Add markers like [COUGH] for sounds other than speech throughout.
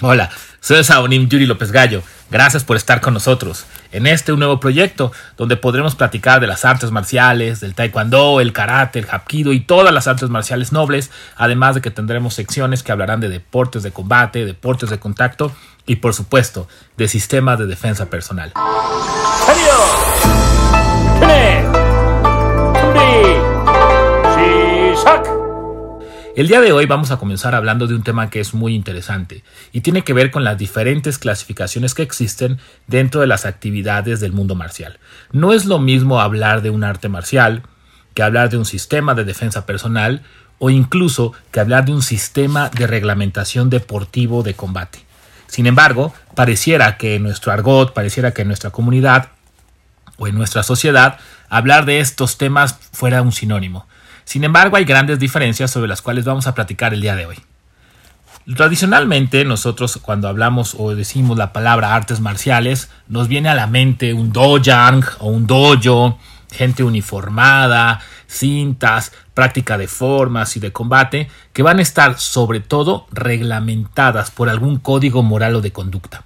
Hola, soy Saonim Yuri López Gallo. Gracias por estar con nosotros en este nuevo proyecto donde podremos platicar de las artes marciales, del taekwondo, el karate, el hapkido y todas las artes marciales nobles, además de que tendremos secciones que hablarán de deportes de combate, deportes de contacto y por supuesto de sistemas de defensa personal. El día de hoy vamos a comenzar hablando de un tema que es muy interesante y tiene que ver con las diferentes clasificaciones que existen dentro de las actividades del mundo marcial. No es lo mismo hablar de un arte marcial que hablar de un sistema de defensa personal o incluso que hablar de un sistema de reglamentación deportivo de combate. Sin embargo, pareciera que en nuestro argot, pareciera que en nuestra comunidad o en nuestra sociedad, hablar de estos temas fuera un sinónimo. Sin embargo, hay grandes diferencias sobre las cuales vamos a platicar el día de hoy. Tradicionalmente, nosotros cuando hablamos o decimos la palabra artes marciales, nos viene a la mente un dojang o un dojo, gente uniformada, cintas, práctica de formas y de combate, que van a estar sobre todo reglamentadas por algún código moral o de conducta.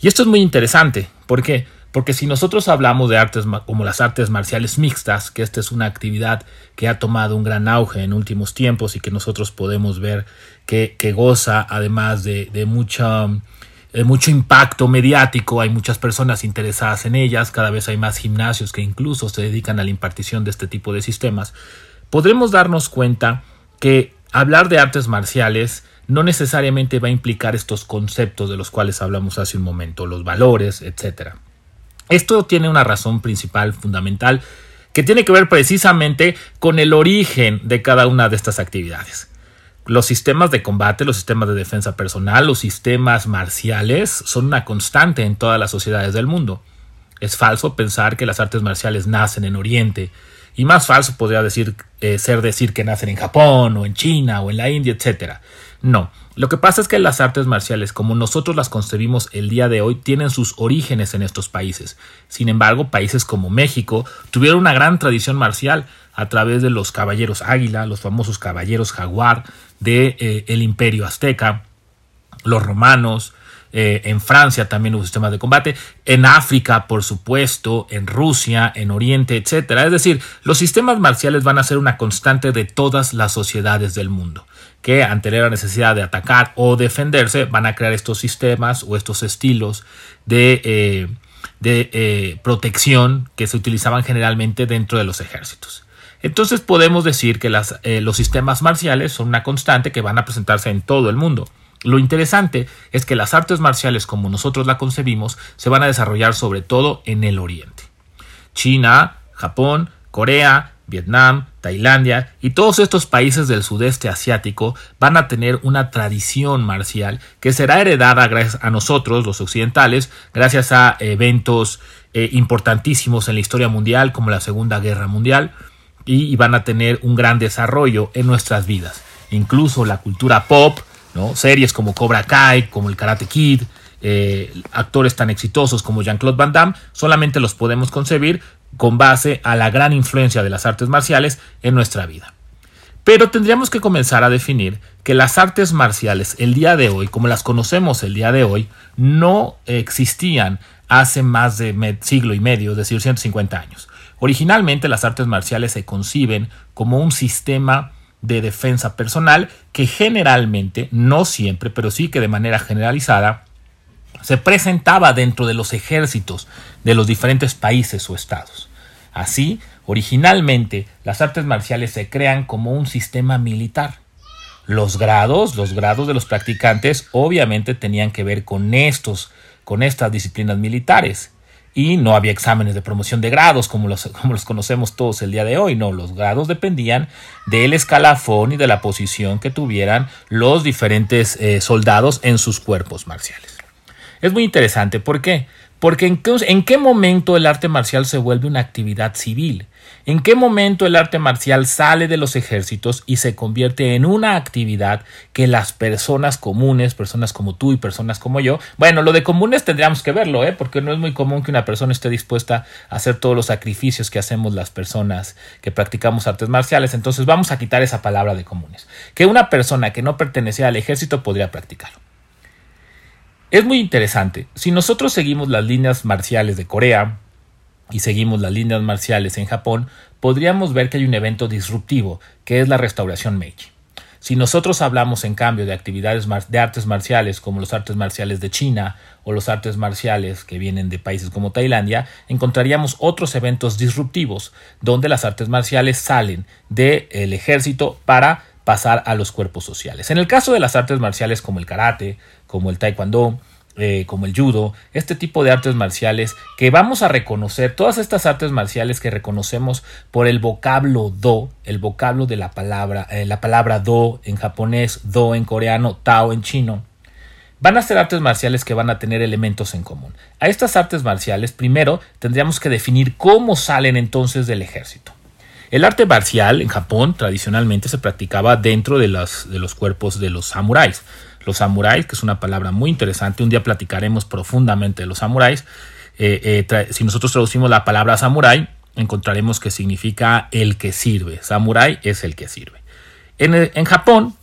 Y esto es muy interesante, ¿por qué? Porque si nosotros hablamos de artes como las artes marciales mixtas, que esta es una actividad que ha tomado un gran auge en últimos tiempos y que nosotros podemos ver que, goza además de, de mucho impacto mediático, hay muchas personas interesadas en ellas, cada vez hay más gimnasios que incluso se dedican a la impartición de este tipo de sistemas, podremos darnos cuenta que hablar de artes marciales no necesariamente va a implicar estos conceptos de los cuales hablamos hace un momento, los valores, etcétera. Esto tiene una razón principal, fundamental, que tiene que ver precisamente con el origen de cada una de estas actividades. Los sistemas de combate, los sistemas de defensa personal, los sistemas marciales son una constante en todas las sociedades del mundo. Es falso pensar que las artes marciales nacen en Oriente, y más falso podría decir, eh, ser decir que nacen en Japón o en China o en la India, etc. No, lo que pasa es que las artes marciales, como nosotros las concebimos el día de hoy, tienen sus orígenes en estos países. Sin embargo, países como México tuvieron una gran tradición marcial a través de los caballeros águila, los famosos caballeros jaguar de, eh, imperio azteca, los romanos, eh, en Francia también hubo sistemas de combate, en África, por supuesto, en Rusia, en Oriente, etc. Es decir, los sistemas marciales van a ser una constante de todas las sociedades del mundo que ante la necesidad de atacar o defenderse van a crear estos sistemas o estos estilos de, eh, de eh, protección que se utilizaban generalmente dentro de los ejércitos. Entonces podemos decir que las, los sistemas marciales son una constante que van a presentarse en todo el mundo. Lo interesante es que las artes marciales como nosotros la concebimos se van a desarrollar sobre todo en el Oriente. China, Japón, Corea, Vietnam, Tailandia y todos estos países del sudeste asiático van a tener una tradición marcial que será heredada gracias a nosotros, los occidentales, gracias a eventos eh, importantísimos en la historia mundial como la Segunda Guerra Mundial y van a tener un gran desarrollo en nuestras vidas. Incluso la cultura pop Series como Cobra Kai, como el Karate Kid, eh, actores tan exitosos como Jean-Claude Van Damme, solamente los podemos concebir con base a la gran influencia de las artes marciales en nuestra vida. Pero tendríamos que comenzar a definir que las artes marciales el día de hoy, como las conocemos el día de hoy, no existían hace más de siglo y medio, es decir, 150 años. Originalmente las artes marciales se conciben como un sistema de defensa personal que generalmente, no siempre, pero sí que de manera generalizada, se presentaba dentro de los ejércitos de los diferentes países o estados. Así, originalmente, las artes marciales se crean como un sistema militar. Los grados, los grados de los practicantes, obviamente tenían que ver con estos, con estas disciplinas militares y no había exámenes de promoción de grados como los, [LAUGHS] como los conocemos todos el día de hoy, no, los grados dependían del escalafón y de la posición que tuvieran los diferentes eh, soldados en sus cuerpos marciales. Es muy interesante, ¿por qué? Porque en qué, en qué momento el arte marcial se vuelve una actividad civil. ¿En qué momento el arte marcial sale de los ejércitos y se convierte en una actividad que las personas comunes, personas como tú y personas como yo, bueno, lo de comunes tendríamos que verlo, ¿eh? porque no es muy común que una persona esté dispuesta a hacer todos los sacrificios que hacemos las personas que practicamos artes marciales, entonces vamos a quitar esa palabra de comunes, que una persona que no pertenecía al ejército podría practicarlo. Es muy interesante. Si nosotros seguimos las líneas marciales de Corea y seguimos las líneas marciales en Japón, podríamos ver que hay un evento disruptivo, que es la restauración Meiji. Si nosotros hablamos en cambio de actividades de artes marciales como los artes marciales de China o los artes marciales que vienen de países como Tailandia, encontraríamos otros eventos disruptivos donde las artes marciales salen del ejército para pasar a los cuerpos sociales. En el caso de las artes marciales como el karate, como el taekwondo, eh, como el judo, este tipo de artes marciales que vamos a reconocer, todas estas artes marciales que reconocemos por el vocablo do, el vocablo de la palabra, eh, la palabra do en japonés, do en coreano, tao en chino, van a ser artes marciales que van a tener elementos en común. A estas artes marciales, primero tendríamos que definir cómo salen entonces del ejército. El arte marcial en Japón tradicionalmente se practicaba dentro de, de los cuerpos de los samuráis los samuráis, que es una palabra muy interesante. Un día platicaremos profundamente de los samuráis. Eh, eh, si nosotros traducimos la palabra samurái, encontraremos que significa el que sirve. Samurái es el que sirve. En, Japón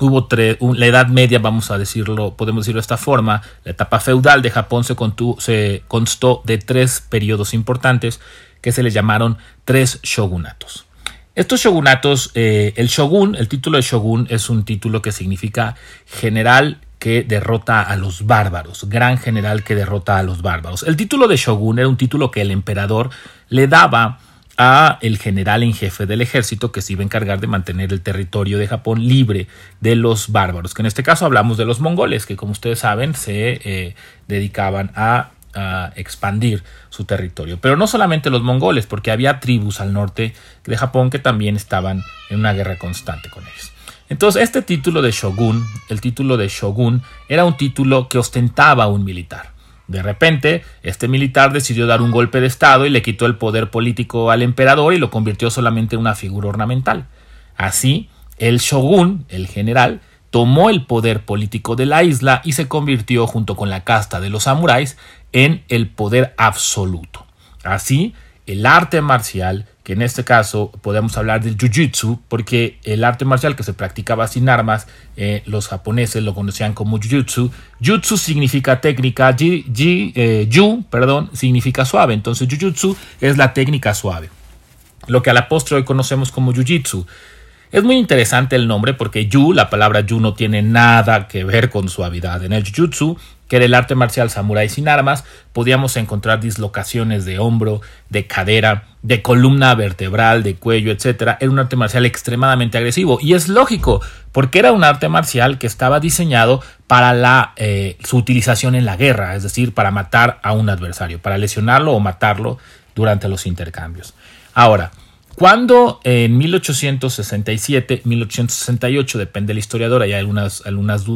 hubo la Edad Media, vamos a decirlo, podemos decirlo de esta forma. La etapa feudal de Japón se, se constó de tres periodos importantes que se les llamaron tres shogunatos. Estos shogunatos, eh, el shogun, el título de shogun es un título que significa general que derrota a los bárbaros, gran general que derrota a los bárbaros. El título de shogun era un título que el emperador le daba a el general en jefe del ejército que se iba a encargar de mantener el territorio de Japón libre de los bárbaros, que en este caso hablamos de los mongoles, que como ustedes saben se eh, dedicaban a a expandir su territorio. Pero no solamente los mongoles, porque había tribus al norte de Japón que también estaban en una guerra constante con ellos. Entonces, este título de shogun, el título de shogun, era un título que ostentaba un militar. De repente, este militar decidió dar un golpe de Estado y le quitó el poder político al emperador y lo convirtió solamente en una figura ornamental. Así, el shogun, el general, tomó el poder político de la isla y se convirtió, junto con la casta de los samuráis, en el poder absoluto. Así, el arte marcial, que en este caso podemos hablar del jiu-jitsu, porque el arte marcial que se practicaba sin armas, eh, los japoneses lo conocían como jiu-jitsu. Significa técnica, ji, ji, eh, yu, perdón, significa suave. Entonces, jiu-jitsu es la técnica suave. Lo que a la postre hoy conocemos como jiu-jitsu. Es muy interesante el nombre porque yu, la palabra yu no tiene nada que ver con suavidad. En el jiu-jitsu que era el arte marcial samurái sin armas, podíamos encontrar dislocaciones de hombro, de cadera, de columna vertebral, de cuello, etc. Era un arte marcial extremadamente agresivo y es lógico, porque era un arte marcial que estaba diseñado para la, eh, su utilización en la guerra, es decir, para matar a un adversario, para lesionarlo o matarlo durante los intercambios. Ahora, cuando en 1867, 1868, depende del historiador, hay algunas,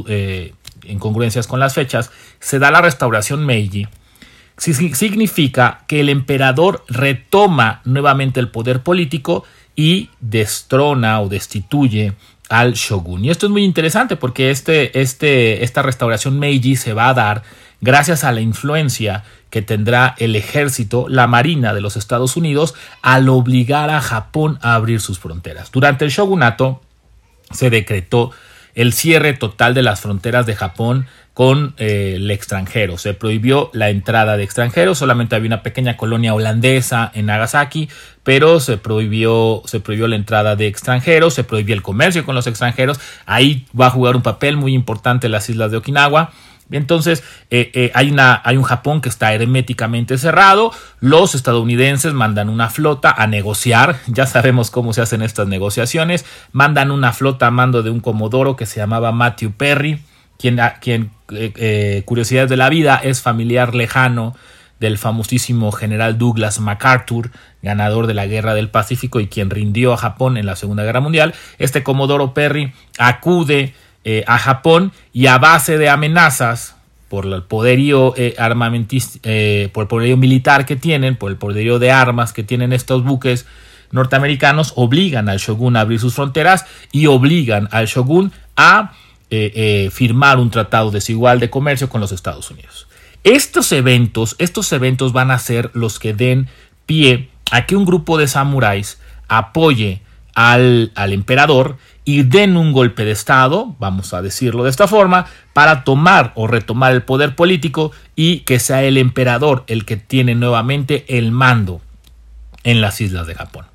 eh, incongruencias con las fechas, se da la restauración Meiji, significa que el emperador retoma nuevamente el poder político y destrona o destituye al shogun. Y esto es muy interesante porque este, este, esta restauración Meiji se va a dar gracias a la influencia que tendrá el ejército, la marina de los Estados Unidos, al obligar a Japón a abrir sus fronteras. Durante el shogunato se decretó el cierre total de las fronteras de Japón con eh, el extranjero. Se prohibió la entrada de extranjeros, solamente había una pequeña colonia holandesa en Nagasaki, pero se prohibió, se prohibió la entrada de extranjeros, se prohibió el comercio con los extranjeros. Ahí va a jugar un papel muy importante las islas de Okinawa. Entonces, eh, eh, hay, un Japón que está herméticamente cerrado. Los estadounidenses mandan una flota a negociar. Ya sabemos cómo se hacen estas negociaciones. Mandan una flota a mando de un comodoro que se llamaba Matthew Perry, quien, quien eh, curiosidades de la vida, es familiar lejano del famosísimo general Douglas MacArthur, ganador de la Guerra del Pacífico y quien rindió a Japón en la Segunda Guerra Mundial. Este comodoro Perry acude eh, a Japón y a base de amenazas por el poderío eh, eh, por el poderío militar que tienen, por el poderío de armas que tienen estos buques norteamericanos, obligan al shogun a abrir sus fronteras y obligan al shogun a firmar un tratado desigual de comercio con los Estados Unidos. Estos eventos, estos eventos van a ser los que den pie a que un grupo de samuráis apoye al, al emperador y den un golpe de Estado, vamos a decirlo de esta forma, para tomar o retomar el poder político y que sea el emperador el que tiene nuevamente el mando en las islas de Japón.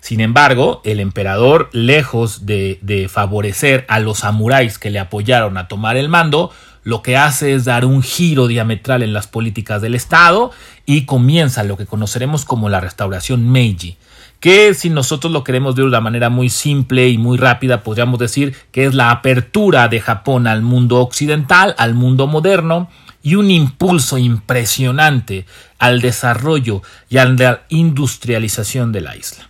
Sin embargo, el emperador, lejos de, favorecer a los samuráis que le apoyaron a tomar el mando, lo que hace es dar un giro diametral en las políticas del Estado y comienza lo que conoceremos como la restauración Meiji, que si nosotros lo queremos ver de una manera muy simple y muy rápida, podríamos decir que es la apertura de Japón al mundo occidental, al mundo moderno, y un impulso impresionante al desarrollo y a la industrialización de la isla.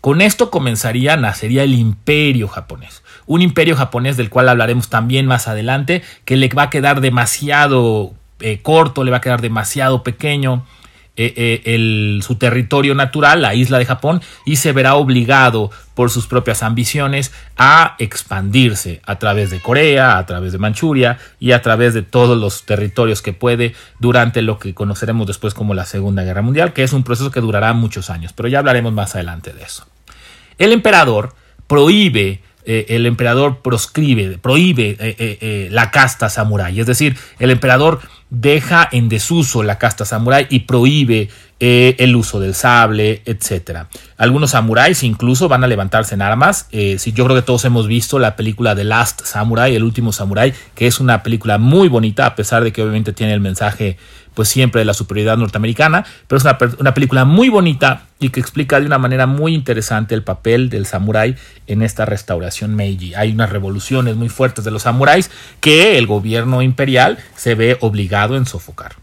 Con esto comenzaría, nacería el imperio japonés. Un imperio japonés del cual hablaremos también más adelante, que le va a quedar demasiado eh, corto, le va a quedar demasiado pequeño eh, eh, su territorio natural, la isla de Japón, y se verá obligado por sus propias ambiciones a expandirse a través de Corea, a través de Manchuria y a través de todos los territorios que puede durante lo que conoceremos después como la Segunda Guerra Mundial, que es un proceso que durará muchos años, pero ya hablaremos más adelante de eso. El emperador prohíbe, eh, el emperador proscribe, prohíbe la casta samurái, es decir, el emperador deja en desuso la casta samurái y prohíbe el uso del sable, etc. Algunos samuráis incluso van a levantarse en armas. si yo creo que todos hemos visto la película The Last Samurai, el último samurai, que es una película muy bonita, a pesar de que obviamente tiene el mensaje pues siempre de la superioridad norteamericana, pero es una, película muy bonita y que explica de una manera muy interesante el papel del samurái en esta restauración Meiji. Hay unas revoluciones muy fuertes de los samuráis que el gobierno imperial se ve obligado en sofocar.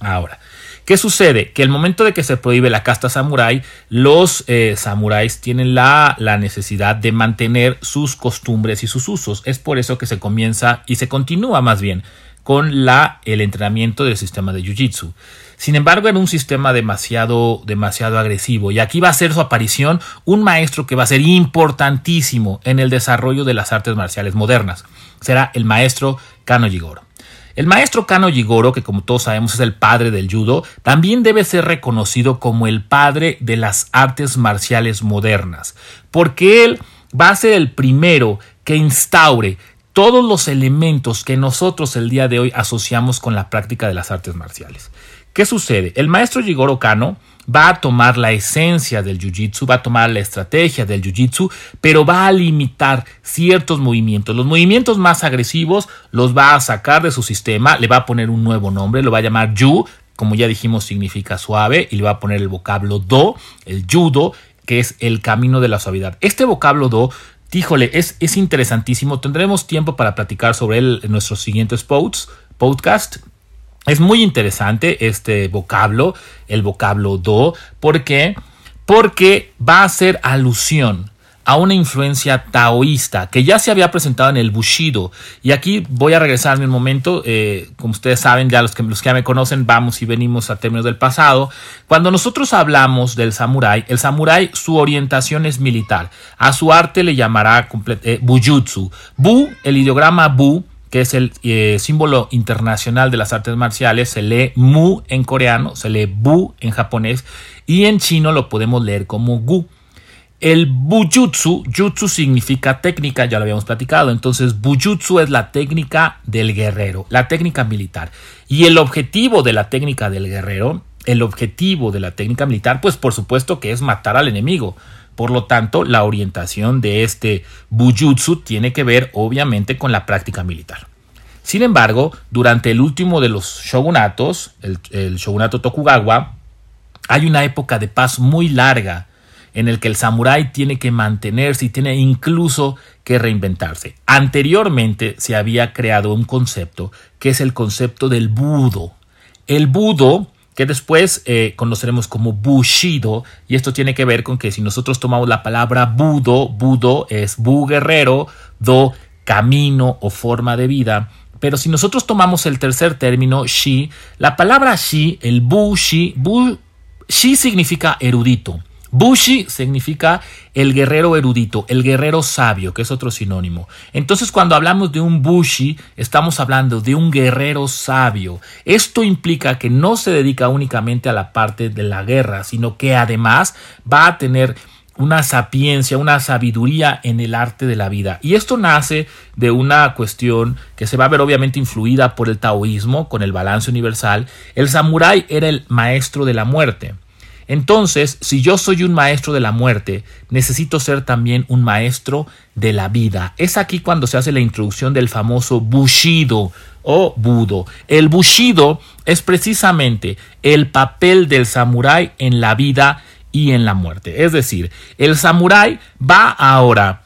Ahora, ¿Qué sucede? Que el momento de que se prohíbe la casta samurái, los eh, samuráis tienen la, la, necesidad de mantener sus costumbres y sus usos. Es por eso que se comienza y se continúa más bien con la, el entrenamiento del sistema de Jiu-Jitsu. Sin embargo, era un sistema demasiado, demasiado agresivo y aquí va a ser su aparición un maestro que va a ser importantísimo en el desarrollo de las artes marciales modernas. Será el maestro Kano Jigoro. El maestro Kano Jigoro, que como todos sabemos es el padre del judo, también debe ser reconocido como el padre de las artes marciales modernas, porque él va a ser el primero que instaure todos los elementos que nosotros el día de hoy asociamos con la práctica de las artes marciales. ¿Qué sucede? El maestro Jigoro Kano va a tomar la esencia del jiu-jitsu, va a tomar la estrategia del jiu-jitsu, pero va a limitar ciertos movimientos. Los movimientos más agresivos los va a sacar de su sistema, le va a poner un nuevo nombre, lo va a llamar Yu, como ya dijimos significa suave, y le va a poner el vocablo Do, el judo, que es el camino de la suavidad. Este vocablo Do Híjole, es, es interesantísimo. Tendremos tiempo para platicar sobre él en nuestros siguientes posts, podcast. Es muy interesante este vocablo, el vocablo do. ¿Por qué? Porque va a hacer alusión a una influencia taoísta que ya se había presentado en el Bushido. Y aquí voy a regresarme un momento, eh, como ustedes saben, ya los que, los que ya me conocen, vamos y venimos a términos del pasado. Cuando nosotros hablamos del samurái, el samurái su orientación es militar. A su arte le llamará eh, Bujutsu. Bu, el ideograma Bu, que es el eh, símbolo internacional de las artes marciales, se lee Mu en coreano, se lee Bu en japonés y en chino lo podemos leer como Gu. El bujutsu, jutsu significa técnica, ya lo habíamos platicado, entonces bujutsu es la técnica del guerrero, la técnica militar. Y el objetivo de la técnica del guerrero, el objetivo de la técnica militar, pues por supuesto que es matar al enemigo. Por lo tanto, la orientación de este bujutsu tiene que ver obviamente con la práctica militar. Sin embargo, durante el último de los shogunatos, el, el shogunato Tokugawa, hay una época de paz muy larga en el que el samurái tiene que mantenerse y tiene incluso que reinventarse. Anteriormente se había creado un concepto que es el concepto del budo. El budo que después eh, conoceremos como Bushido, y esto tiene que ver con que si nosotros tomamos la palabra Budo, Budo es Bu guerrero, Do camino o forma de vida, pero si nosotros tomamos el tercer término, Shi, la palabra Shi, el Bushi, Bu, Shi significa erudito. Bushi significa el guerrero erudito, el guerrero sabio, que es otro sinónimo. Entonces, cuando hablamos de un Bushi, estamos hablando de un guerrero sabio. Esto implica que no se dedica únicamente a la parte de la guerra, sino que además va a tener una sapiencia, una sabiduría en el arte de la vida. Y esto nace de una cuestión que se va a ver obviamente influida por el taoísmo con el balance universal. El samurái era el maestro de la muerte. Entonces, si yo soy un maestro de la muerte, necesito ser también un maestro de la vida. Es aquí cuando se hace la introducción del famoso Bushido o Budo. El Bushido es precisamente el papel del samurái en la vida y en la muerte. Es decir, el samurái va ahora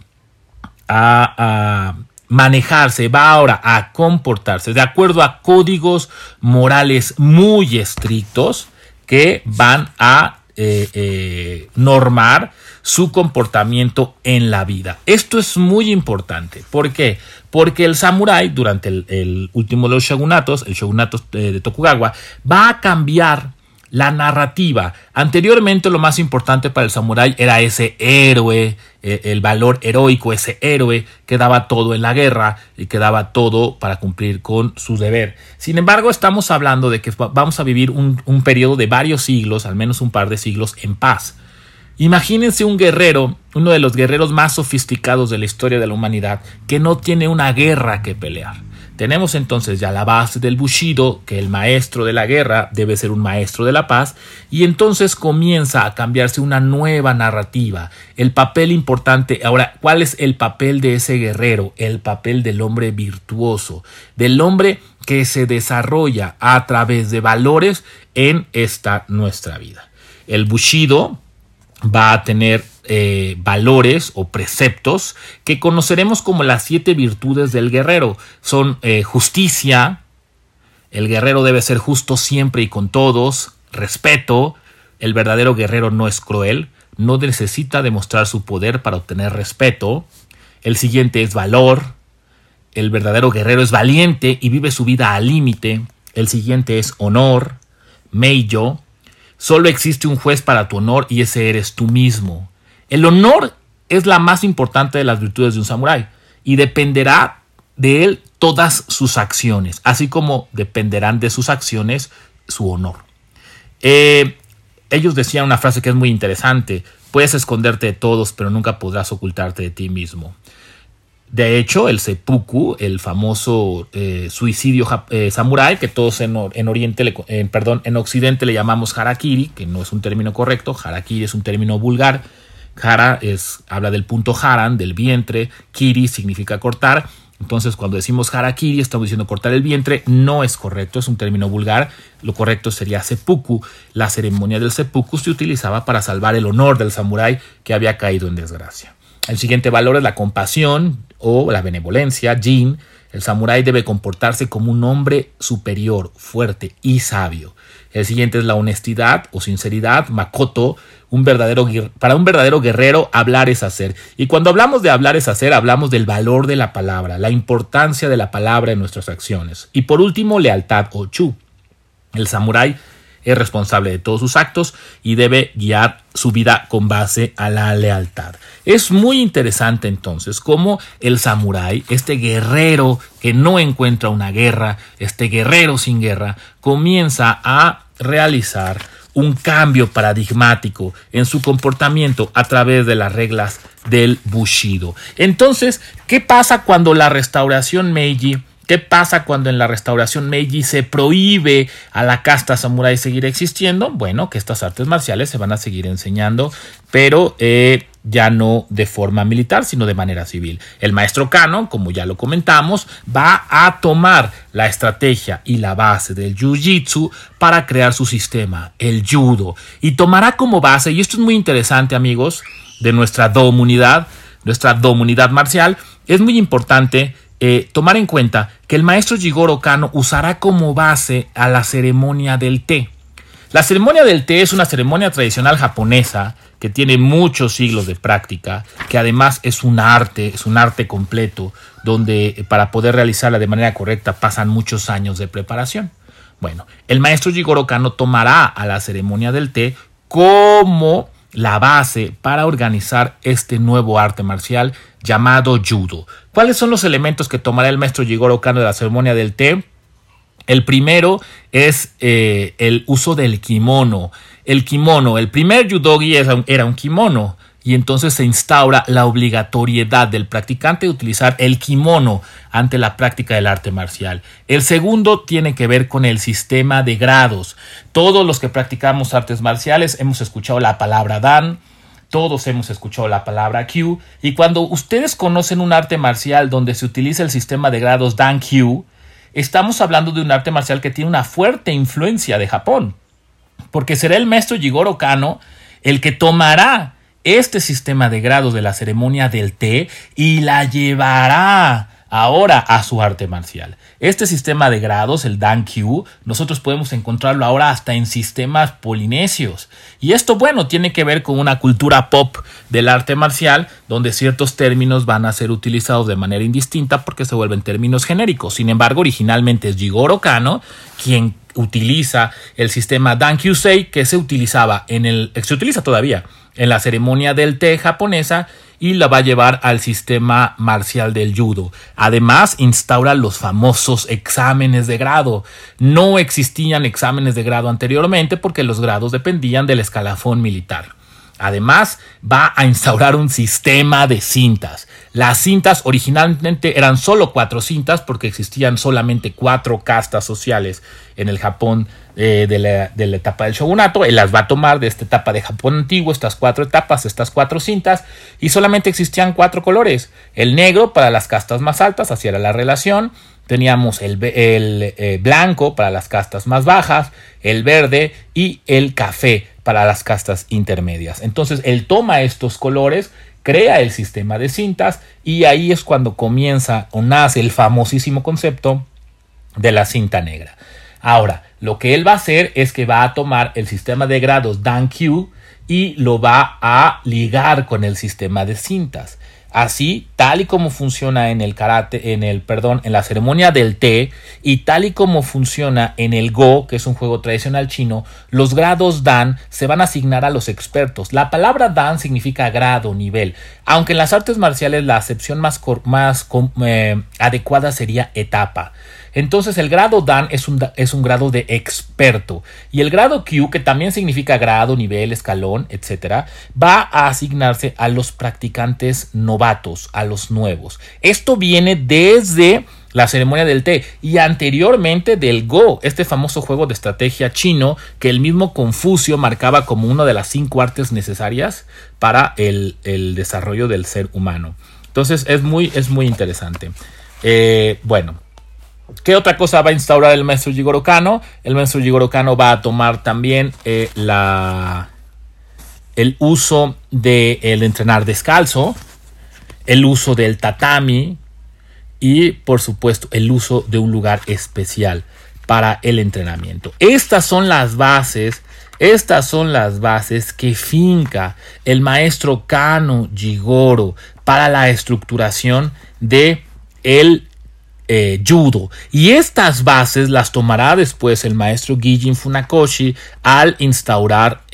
a, manejarse, va ahora a comportarse de acuerdo a códigos morales muy estrictos que van a eh, eh, normar su comportamiento en la vida. Esto es muy importante. ¿Por qué? Porque el samurái, durante el, último de los shogunatos, el shogunato de Tokugawa, va a cambiar la narrativa. Anteriormente lo más importante para el samurái era ese héroe, eh, el valor heroico, ese héroe que daba todo en la guerra y que daba todo para cumplir con su deber. Sin embargo, estamos hablando de que vamos a vivir un, un periodo de varios siglos, al menos un par de siglos, en paz. Imagínense un guerrero, uno de los guerreros más sofisticados de la historia de la humanidad, que no tiene una guerra que pelear tenemos entonces ya la base del Bushido, que el maestro de la guerra debe ser un maestro de la paz, y entonces comienza a cambiarse una nueva narrativa. El papel importante, ahora, ¿cuál es el papel de ese guerrero? El papel del hombre virtuoso, del hombre que se desarrolla a través de valores en esta nuestra vida. El Bushido va a tener eh, valores o preceptos que conoceremos como las siete virtudes del guerrero. Son eh, justicia, el guerrero debe ser justo siempre y con todos, respeto, el verdadero guerrero no es cruel, no necesita demostrar su poder para obtener respeto. El siguiente es valor, el verdadero guerrero es valiente y vive su vida al límite. El siguiente es honor, meillo, solo existe un juez para tu honor y ese eres tú mismo. El honor es la más importante de las virtudes de un samurái y dependerá de él todas sus acciones, así como dependerán de sus acciones su honor. Eh, ellos decían una frase que es muy interesante, puedes esconderte de todos, pero nunca podrás ocultarte de ti mismo. De hecho, el seppuku, el famoso eh, suicidio eh, samurái, que todos en, Oriente, perdón, en Occidente le llamamos harakiri, que no es un término correcto, harakiri es un término vulgar, Hara es, habla del punto haran, del vientre. Kiri significa cortar. Entonces, cuando decimos harakiri, estamos diciendo cortar el vientre. No es correcto, es un término vulgar. Lo correcto sería seppuku. La ceremonia del seppuku se utilizaba para salvar el honor del samurái que había caído en desgracia. El siguiente valor es la compasión o la benevolencia, jin. El samurái debe comportarse como un hombre superior, fuerte y sabio. El siguiente es la honestidad o sinceridad, makoto. Un verdadero, para un verdadero guerrero, hablar es hacer. Y cuando hablamos de hablar es hacer, hablamos del valor de la palabra, la importancia de la palabra en nuestras acciones. Y por último, lealtad o chu. El samurái es responsable de todos sus actos y debe guiar su vida con base a la lealtad. Es muy interesante entonces cómo el samurái, este guerrero que no encuentra una guerra, este guerrero sin guerra, comienza a realizar un cambio paradigmático en su comportamiento a través de las reglas del Bushido. Entonces, ¿qué pasa cuando la restauración Meiji ¿Qué pasa cuando en la restauración Meiji se prohíbe a la casta samurai seguir existiendo? Bueno, que estas artes marciales se van a seguir enseñando, pero eh, ya no de forma militar, sino de manera civil. El maestro Kano, como ya lo comentamos, va a tomar la estrategia y la base del Jiu-Jitsu para crear su sistema, el Judo, y tomará como base, y esto es muy interesante amigos, de nuestra domunidad, nuestra domunidad marcial, es muy importante eh, tomar en cuenta que el maestro Jigoro Kano usará como base a la ceremonia del té. La ceremonia del té es una ceremonia tradicional japonesa que tiene muchos siglos de práctica, que además es un arte, es un arte completo, donde eh, para poder realizarla de manera correcta pasan muchos años de preparación. Bueno, el maestro Jigoro Kano tomará a la ceremonia del té como la base para organizar este nuevo arte marcial llamado judo. ¿Cuáles son los elementos que tomará el maestro Jigoro Kano de la ceremonia del té? El primero es eh, el uso del kimono. El kimono, el primer yudogi era un, kimono y entonces se instaura la obligatoriedad del practicante de utilizar el kimono ante la práctica del arte marcial. El segundo tiene que ver con el sistema de grados. Todos los que practicamos artes marciales hemos escuchado la palabra Dan, todos hemos escuchado la palabra Q, y cuando ustedes conocen un arte marcial donde se utiliza el sistema de grados Dan Q, estamos hablando de un arte marcial que tiene una fuerte influencia de Japón, porque será el maestro Jigoro Kano el que tomará este sistema de grados de la ceremonia del té y la llevará ahora a su arte marcial. Este sistema de grados, el Dan-Q, nosotros podemos encontrarlo ahora hasta en sistemas polinesios. Y esto, bueno, tiene que ver con una cultura pop del arte marcial, donde ciertos términos van a ser utilizados de manera indistinta porque se vuelven términos genéricos. Sin embargo, originalmente es Jigoro Kano quien utiliza el sistema Dan-Kyusei que se utilizaba en el se utiliza todavía en la ceremonia del té japonesa y la va a llevar al sistema marcial del judo. Además, instaura los famosos exámenes de grado. No existían exámenes de grado anteriormente porque los grados dependían del escalafón militar. Además, va a instaurar un sistema de cintas. Las cintas originalmente eran solo cuatro cintas porque existían solamente cuatro castas sociales en el Japón eh, de, la, etapa del shogunato. Él las va a tomar de esta etapa de Japón antiguo, estas cuatro etapas, estas cuatro cintas, y solamente existían cuatro colores. El negro para las castas más altas, así era la relación. Teníamos el, eh, blanco para las castas más bajas, el verde y el café para las castas intermedias. Entonces él toma estos colores, crea el sistema de cintas y ahí es cuando comienza o nace el famosísimo concepto de la cinta negra. Ahora, lo que él va a hacer es que va a tomar el sistema de grados Dan Q y lo va a ligar con el sistema de cintas. Así, tal y como funciona en el karate, en el, perdón, en la ceremonia del té y tal y como funciona en el Go, que es un juego tradicional chino, los grados Dan se van a asignar a los expertos. La palabra Dan significa grado, nivel, aunque en las artes marciales la acepción más, más eh, adecuada sería etapa. Entonces el grado Dan es un, es un grado de experto y el grado Q, que también significa grado, nivel, escalón, etc., va a asignarse a los practicantes novatos, a los nuevos. Esto viene desde la ceremonia del té y anteriormente del Go, este famoso juego de estrategia chino que el mismo Confucio marcaba como una de las cinco artes necesarias para el, desarrollo del ser humano. Entonces es muy, es muy interesante. Eh, bueno, ¿Qué otra cosa va a instaurar el maestro Jigoro Kano? El maestro Jigoro Kano va a tomar también eh, la, el uso del el entrenar descalzo, el uso del tatami y por supuesto el uso de un lugar especial para el entrenamiento. Estas son las bases, estas son las bases que finca el maestro Kano Jigoro para la estructuración de el eh, judo. Y estas bases las tomará después el maestro Gijin Funakoshi al instaurar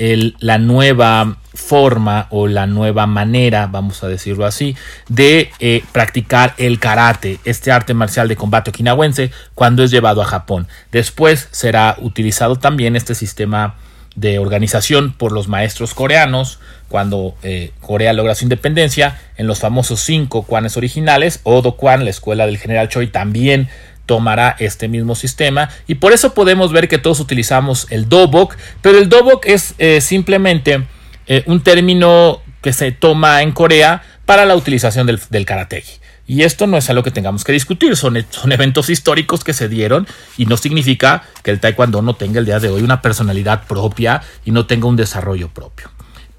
la nueva forma o la nueva manera, vamos a decirlo así, de eh, practicar el karate, este arte marcial de combate okinawense, cuando es llevado a Japón. Después será utilizado también este sistema de organización por los maestros coreanos cuando eh, Corea logra su independencia en los famosos cinco Kwanes originales Odo Kwan, la escuela del general Choi también tomará este mismo sistema. Y por eso podemos ver que todos utilizamos el dobok pero el dobok es eh, simplemente eh, un término que se toma en Corea para la utilización del, del y esto no es algo que tengamos que discutir, son, son, eventos históricos que se dieron y no significa que el taekwondo no tenga el día de hoy una personalidad propia y no tenga un desarrollo propio.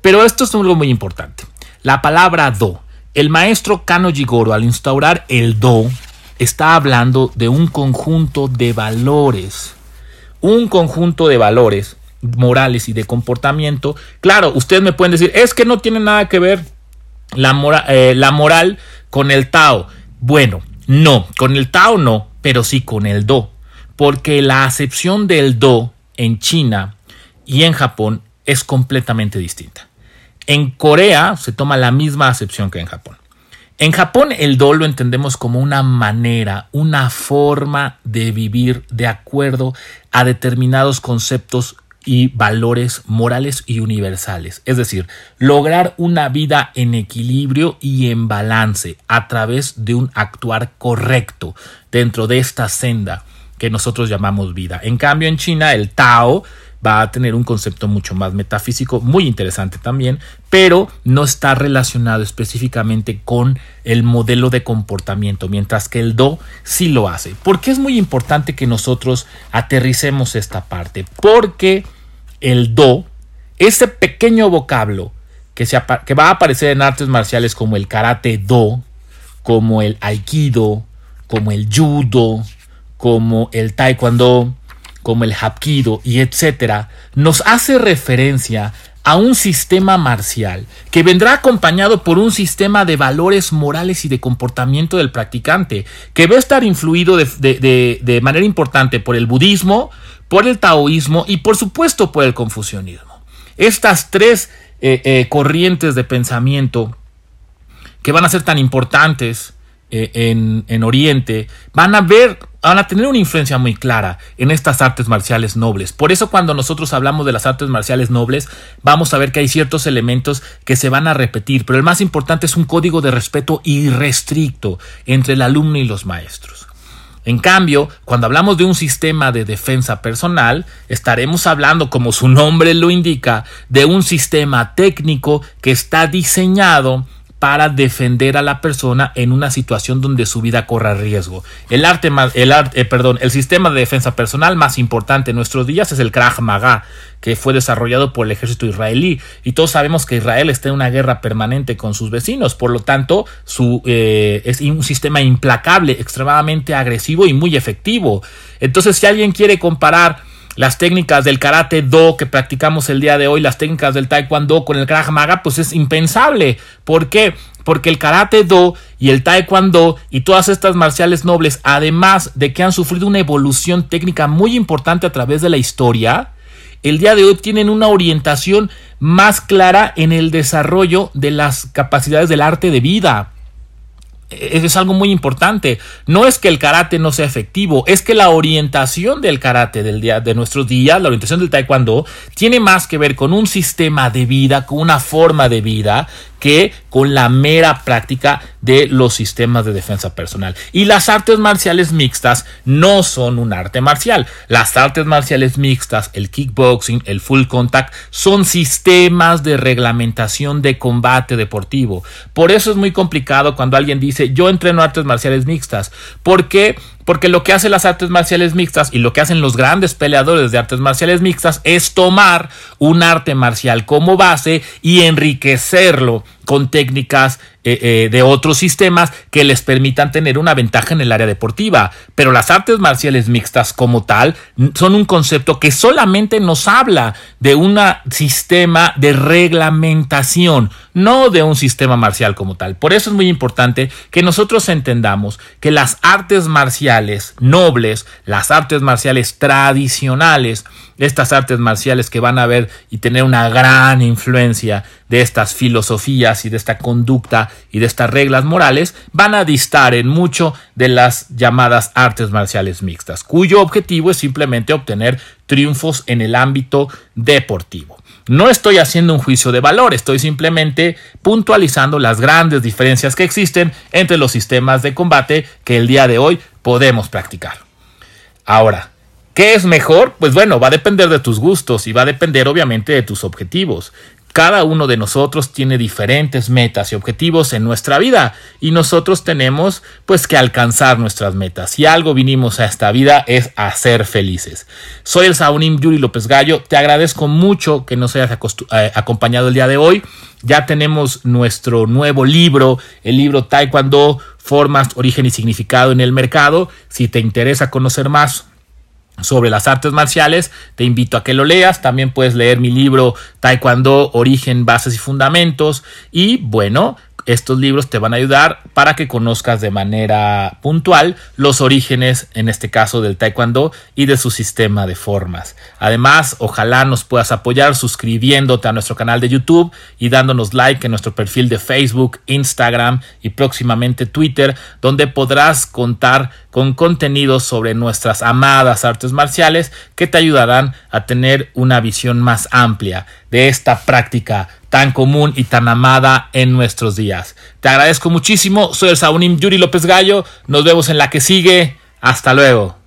Pero esto es algo muy importante. La palabra do. El maestro Kano Jigoro al instaurar el do está hablando de un conjunto de valores. Un conjunto de valores morales y de comportamiento. Claro, ustedes me pueden decir, es que no tiene nada que ver la, eh, la moral con el Tao. Bueno, no, con el Tao no, pero sí con el Do. Porque la acepción del Do en China y en Japón es completamente distinta. En Corea se toma la misma acepción que en Japón. En Japón el do lo entendemos como una manera, una forma de vivir de acuerdo a determinados conceptos y valores morales y universales. Es decir, lograr una vida en equilibrio y en balance a través de un actuar correcto dentro de esta senda que nosotros llamamos vida. En cambio, en China, el Tao va a tener un concepto mucho más metafísico, muy interesante también, pero no está relacionado específicamente con el modelo de comportamiento, mientras que el Do sí lo hace. ¿Por qué es muy importante que nosotros aterricemos esta parte? Porque el Do, ese pequeño vocablo que, que va a aparecer en artes marciales como el karate Do, como el aikido, como el judo, como el taekwondo, como el hapkido y etcétera, nos hace referencia a un sistema marcial que vendrá acompañado por un sistema de valores morales y de comportamiento del practicante, que va a estar influido de, manera importante por el budismo, por el taoísmo y por supuesto por el confucianismo. Estas tres eh, eh, corrientes de pensamiento que van a ser tan importantes eh, en, en, Oriente van a ver van a tener una influencia muy clara en estas artes marciales nobles. Por eso cuando nosotros hablamos de las artes marciales nobles, vamos a ver que hay ciertos elementos que se van a repetir, pero el más importante es un código de respeto irrestricto entre el alumno y los maestros. En cambio, cuando hablamos de un sistema de defensa personal, estaremos hablando, como su nombre lo indica, de un sistema técnico que está diseñado para defender a la persona en una situación donde su vida corra riesgo. El arte, el arte, eh, perdón, el sistema de defensa personal más importante en nuestros días es el Kraj Maga, que fue desarrollado por el ejército israelí. Y todos sabemos que Israel está en una guerra permanente con sus vecinos, por lo tanto, su, eh, es un sistema implacable, extremadamente agresivo y muy efectivo. Entonces, si alguien quiere comparar las técnicas del karate do que practicamos el día de hoy, las técnicas del taekwondo con el krav maga, pues es impensable. ¿Por qué? Porque el karate do y el taekwondo y todas estas marciales nobles, además de que han sufrido una evolución técnica muy importante a través de la historia, el día de hoy tienen una orientación más clara en el desarrollo de las capacidades del arte de vida es algo muy importante. No es que el karate no sea efectivo, es que la orientación del karate del día, de nuestros días, la orientación del taekwondo, tiene más que ver con un sistema de vida, con una forma de vida que con la mera práctica de los sistemas de defensa personal. Y las artes marciales mixtas no son un arte marcial. Las artes marciales mixtas, el kickboxing, el full contact, son sistemas de reglamentación de combate deportivo. Por eso es muy complicado cuando alguien dice yo entreno artes marciales mixtas. ¿Por qué? Porque lo que hacen las artes marciales mixtas y lo que hacen los grandes peleadores de artes marciales mixtas es tomar un arte marcial como base y enriquecerlo con técnicas eh, eh, de otros sistemas que les permitan tener una ventaja en el área deportiva. Pero las artes marciales mixtas como tal son un concepto que solamente nos habla de un sistema de reglamentación, no de un sistema marcial como tal. Por eso es muy importante que nosotros entendamos que las artes marciales nobles, las artes marciales tradicionales, estas artes marciales que van a ver y tener una gran influencia de estas filosofías y de esta conducta y de estas reglas morales van a distar en mucho de las llamadas artes marciales mixtas, cuyo objetivo es simplemente obtener triunfos en el ámbito deportivo. No estoy haciendo un juicio de valor, estoy simplemente puntualizando las grandes diferencias que existen entre los sistemas de combate que el día de hoy podemos practicar. Ahora, ¿Qué es mejor? Pues bueno, va a depender de tus gustos y va a depender obviamente de tus objetivos. Cada uno de nosotros tiene diferentes metas y objetivos en nuestra vida y nosotros tenemos pues que alcanzar nuestras metas. Si algo vinimos a esta vida es a ser felices. Soy el Saunim Yuri López Gallo. Te agradezco mucho que nos hayas eh, acompañado el día de hoy. Ya tenemos nuestro nuevo libro, el libro Taekwondo, Formas, Origen y Significado en el Mercado. Si te interesa conocer más, sobre las artes marciales, te invito a que lo leas. También puedes leer mi libro Taekwondo, Origen, Bases y Fundamentos. Y bueno, estos libros te van a ayudar para que conozcas de manera puntual los orígenes, en este caso del taekwondo y de su sistema de formas. Además, ojalá nos puedas apoyar suscribiéndote a nuestro canal de YouTube y dándonos like en nuestro perfil de Facebook, Instagram y próximamente Twitter, donde podrás contar con contenidos sobre nuestras amadas artes marciales que te ayudarán a tener una visión más amplia de esta práctica tan común y tan amada en nuestros días. Te agradezco muchísimo, soy el Saunim Yuri López Gallo, nos vemos en la que sigue, hasta luego.